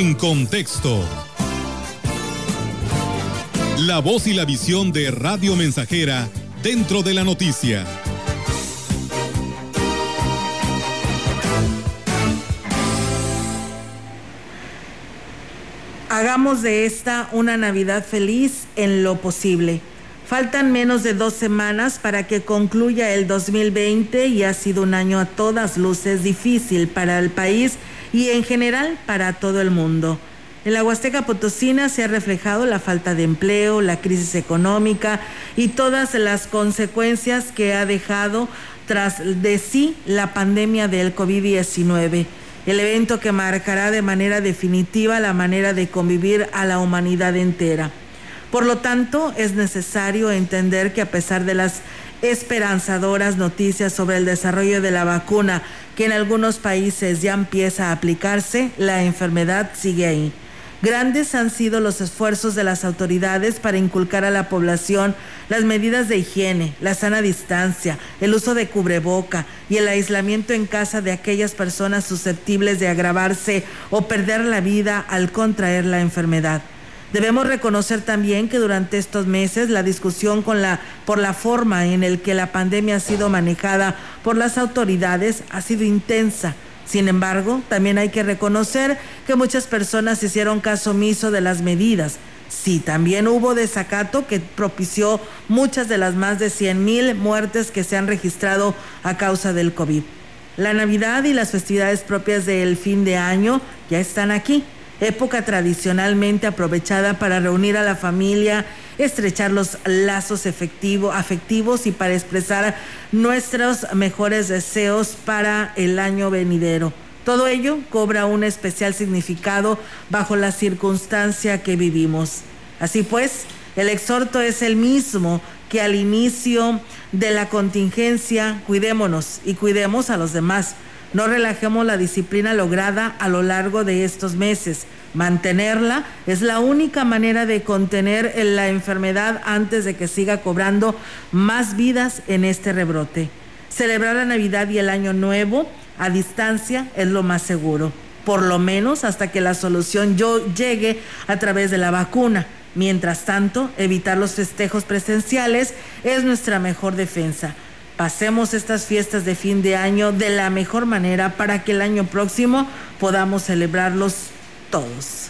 En contexto. La voz y la visión de Radio Mensajera dentro de la noticia. Hagamos de esta una Navidad feliz en lo posible. Faltan menos de dos semanas para que concluya el 2020 y ha sido un año a todas luces difícil para el país y en general para todo el mundo. En la Huasteca Potosina se ha reflejado la falta de empleo, la crisis económica y todas las consecuencias que ha dejado tras de sí la pandemia del COVID-19, el evento que marcará de manera definitiva la manera de convivir a la humanidad entera. Por lo tanto, es necesario entender que a pesar de las esperanzadoras noticias sobre el desarrollo de la vacuna, que en algunos países ya empieza a aplicarse, la enfermedad sigue ahí. Grandes han sido los esfuerzos de las autoridades para inculcar a la población las medidas de higiene, la sana distancia, el uso de cubreboca y el aislamiento en casa de aquellas personas susceptibles de agravarse o perder la vida al contraer la enfermedad. Debemos reconocer también que durante estos meses la discusión por la forma en el que la pandemia ha sido manejada por las autoridades ha sido intensa. Sin embargo, también hay que reconocer que muchas personas hicieron caso omiso de las medidas. Sí, también hubo desacato que propició muchas de las más de 100 mil muertes que se han registrado a causa del COVID. La Navidad y las festividades propias del fin de año ya están aquí época tradicionalmente aprovechada para reunir a la familia, estrechar los lazos afectivos y para expresar nuestros mejores deseos para el año venidero. Todo ello cobra un especial significado bajo la circunstancia que vivimos. Así pues, el exhorto es el mismo que al inicio de la contingencia, cuidémonos y cuidemos a los demás no relajemos la disciplina lograda a lo largo de estos meses. Mantenerla es la única manera de contener la enfermedad antes de que siga cobrando más vidas en este rebrote. Celebrar la Navidad y el Año Nuevo a distancia es lo más seguro, por lo menos hasta que la solución llegue a través de la vacuna. Mientras tanto, evitar los festejos presenciales es nuestra mejor defensa pasemos estas fiestas de fin de año de la mejor manera para que el año próximo podamos celebrarlos todos.